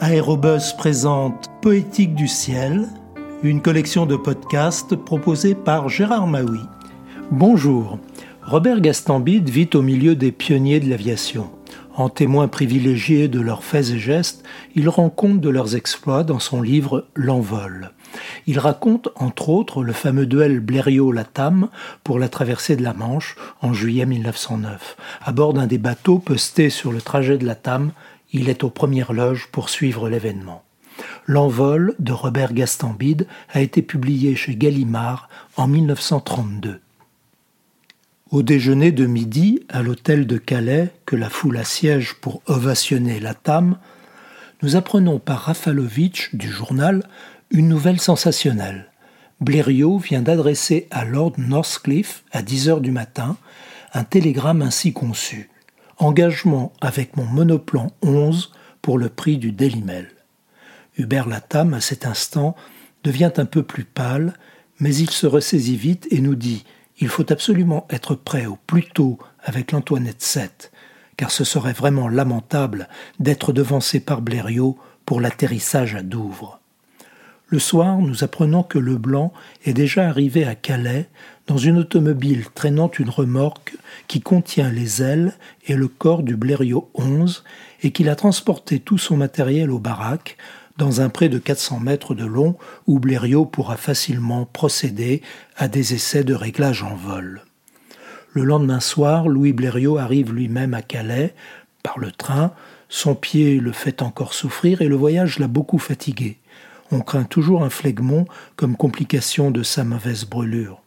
Aérobus présente Poétique du ciel, une collection de podcasts proposée par Gérard Maui. Bonjour, Robert Gastambide vit au milieu des pionniers de l'aviation. En témoin privilégié de leurs faits et gestes, il rend compte de leurs exploits dans son livre L'envol. Il raconte entre autres le fameux duel Blériot-Latam pour la traversée de la Manche en juillet 1909. À bord d'un des bateaux postés sur le trajet de Latam, il est aux premières loges pour suivre l'événement. L'envol de Robert Gastambide a été publié chez Gallimard en 1932. Au déjeuner de midi, à l'hôtel de Calais, que la foule assiège pour ovationner la Tam, nous apprenons par Rafalovitch du journal une nouvelle sensationnelle. Blériot vient d'adresser à Lord Northcliffe, à 10 heures du matin, un télégramme ainsi conçu. Engagement avec mon monoplan 11 pour le prix du Mail. Hubert Latam, à cet instant, devient un peu plus pâle, mais il se ressaisit vite et nous dit il faut absolument être prêt au plus tôt avec l'Antoinette 7, car ce serait vraiment lamentable d'être devancé par Blériot pour l'atterrissage à Douvres. Le soir, nous apprenons que Leblanc est déjà arrivé à Calais dans une automobile traînant une remorque qui contient les ailes et le corps du Blériot 11 et qu'il a transporté tout son matériel aux baraques dans un pré de 400 mètres de long où Blériot pourra facilement procéder à des essais de réglage en vol. Le lendemain soir, Louis Blériot arrive lui-même à Calais par le train. Son pied le fait encore souffrir et le voyage l'a beaucoup fatigué. On craint toujours un phlegmon comme complication de sa mauvaise brûlure.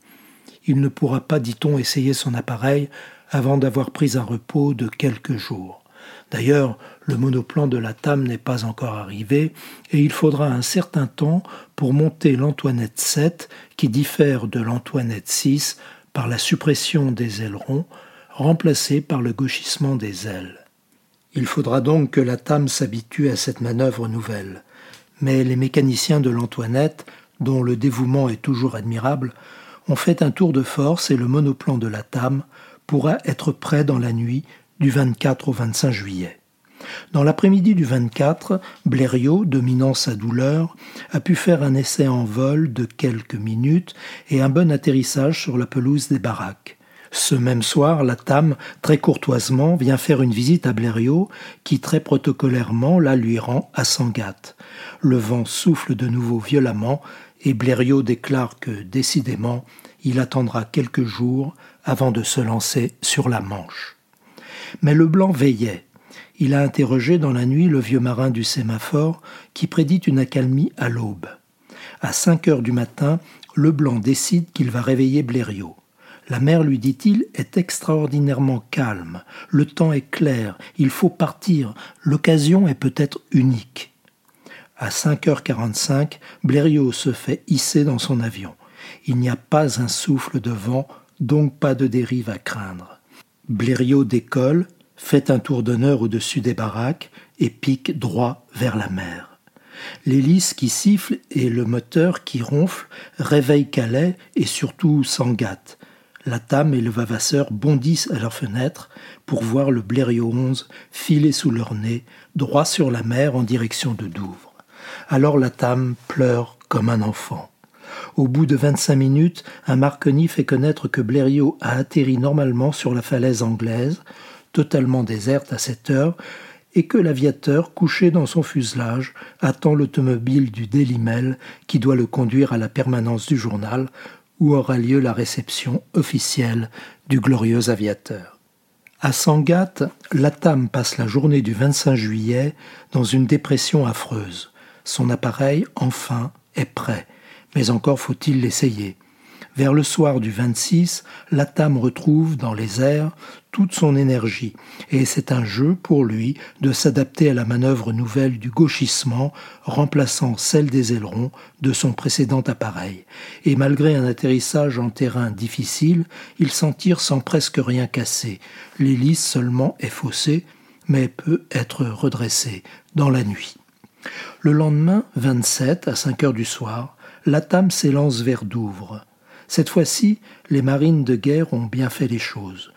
Il ne pourra pas, dit-on, essayer son appareil avant d'avoir pris un repos de quelques jours. D'ailleurs, le monoplan de la TAM n'est pas encore arrivé et il faudra un certain temps pour monter l'Antoinette 7 qui diffère de l'Antoinette 6 par la suppression des ailerons remplacée par le gauchissement des ailes. Il faudra donc que la TAM s'habitue à cette manœuvre nouvelle. Mais les mécaniciens de l'Antoinette, dont le dévouement est toujours admirable, ont fait un tour de force et le monoplan de la TAM pourra être prêt dans la nuit du 24 au 25 juillet. Dans l'après-midi du 24, Blériot, dominant sa douleur, a pu faire un essai en vol de quelques minutes et un bon atterrissage sur la pelouse des baraques. Ce même soir, la TAM, très courtoisement, vient faire une visite à Blériot, qui très protocolairement la lui rend à Sangatte. Le vent souffle de nouveau violemment, et Blériot déclare que, décidément, il attendra quelques jours avant de se lancer sur la Manche. Mais Leblanc veillait. Il a interrogé dans la nuit le vieux marin du sémaphore qui prédit une accalmie à l'aube. À cinq heures du matin, Leblanc décide qu'il va réveiller Blériot. La mer, lui dit-il, est extraordinairement calme. Le temps est clair. Il faut partir. L'occasion est peut-être unique. À 5h45, Blériot se fait hisser dans son avion. Il n'y a pas un souffle de vent, donc pas de dérive à craindre. Blériot décolle, fait un tour d'honneur au-dessus des baraques et pique droit vers la mer. L'hélice qui siffle et le moteur qui ronfle réveillent Calais et surtout Sangatte. La Tame et le Vavasseur bondissent à leur fenêtre pour voir le Blériot 11 filer sous leur nez, droit sur la mer en direction de Douvres. Alors la Tame pleure comme un enfant. Au bout de vingt-cinq minutes, un Marconi fait connaître que Blériot a atterri normalement sur la falaise anglaise, totalement déserte à cette heure, et que l'aviateur, couché dans son fuselage, attend l'automobile du Daily Mail qui doit le conduire à la permanence du journal, où aura lieu la réception officielle du glorieux aviateur. À Sangatte, Latam passe la journée du 25 juillet dans une dépression affreuse. Son appareil, enfin, est prêt mais encore faut-il l'essayer. Vers le soir du 26, Latam retrouve dans les airs toute son énergie, et c'est un jeu pour lui de s'adapter à la manœuvre nouvelle du gauchissement, remplaçant celle des ailerons de son précédent appareil. Et malgré un atterrissage en terrain difficile, il s'en tire sans presque rien casser. L'hélice seulement est faussée, mais peut être redressée dans la nuit. Le lendemain, 27, à 5 heures du soir, Latam s'élance vers Douvres. Cette fois-ci, les marines de guerre ont bien fait les choses.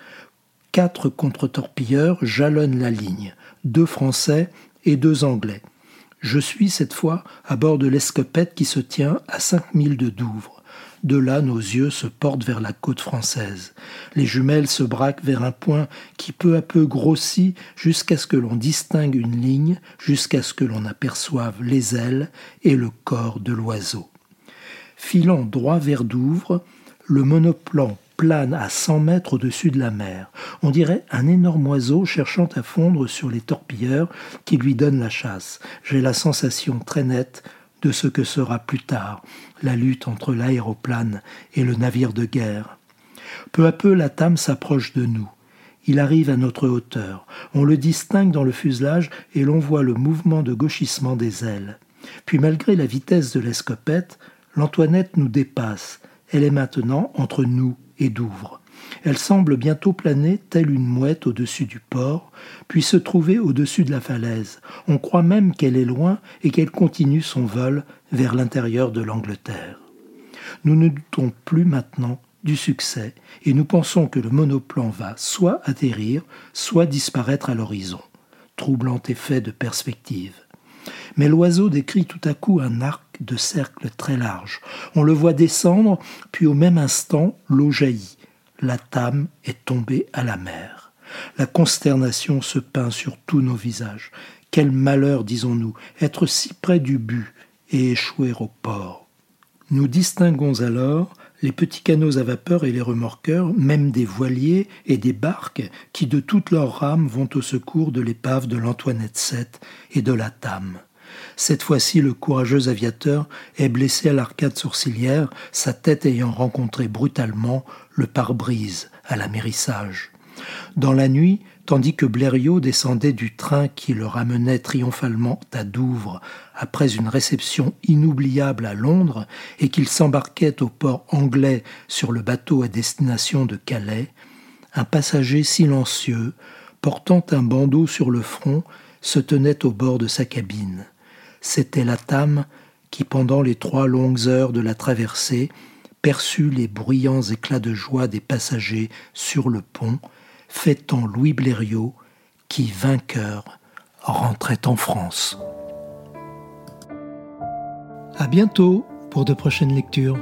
Quatre contre-torpilleurs jalonnent la ligne, deux Français et deux Anglais. Je suis cette fois à bord de l'escopette qui se tient à cinq milles de Douvres. De là, nos yeux se portent vers la côte française. Les jumelles se braquent vers un point qui peu à peu grossit jusqu'à ce que l'on distingue une ligne, jusqu'à ce que l'on aperçoive les ailes et le corps de l'oiseau. Filant droit vers Douvres, le monoplan plane à cent mètres au-dessus de la mer. On dirait un énorme oiseau cherchant à fondre sur les torpilleurs qui lui donnent la chasse. J'ai la sensation très nette de ce que sera plus tard la lutte entre l'aéroplane et le navire de guerre. Peu à peu, la tame s'approche de nous. Il arrive à notre hauteur. On le distingue dans le fuselage et l'on voit le mouvement de gauchissement des ailes. Puis, malgré la vitesse de l'escopette, l'Antoinette nous dépasse. Elle est maintenant entre nous et Douvres. Elle semble bientôt planer telle une mouette au-dessus du port, puis se trouver au-dessus de la falaise. On croit même qu'elle est loin et qu'elle continue son vol vers l'intérieur de l'Angleterre. Nous ne doutons plus maintenant du succès et nous pensons que le monoplan va soit atterrir, soit disparaître à l'horizon. Troublant effet de perspective. Mais l'oiseau décrit tout à coup un arc de cercle très large. On le voit descendre, puis au même instant, l'eau jaillit la tame est tombée à la mer. La consternation se peint sur tous nos visages. Quel malheur, disons-nous, être si près du but et échouer au port. Nous distinguons alors les petits canaux à vapeur et les remorqueurs, même des voiliers et des barques qui de toutes leurs rames vont au secours de l'épave de l'Antoinette VII et de la Tame. Cette fois-ci, le courageux aviateur est blessé à l'arcade sourcilière, sa tête ayant rencontré brutalement le pare-brise à l'amérissage. Dans la nuit, tandis que Blériot descendait du train qui le ramenait triomphalement à Douvres après une réception inoubliable à Londres et qu'il s'embarquait au port anglais sur le bateau à destination de Calais, un passager silencieux, portant un bandeau sur le front, se tenait au bord de sa cabine. C'était la Tame qui, pendant les trois longues heures de la traversée, perçut les bruyants éclats de joie des passagers sur le pont, fêtant Louis Blériot, qui, vainqueur, rentrait en France. À bientôt pour de prochaines lectures.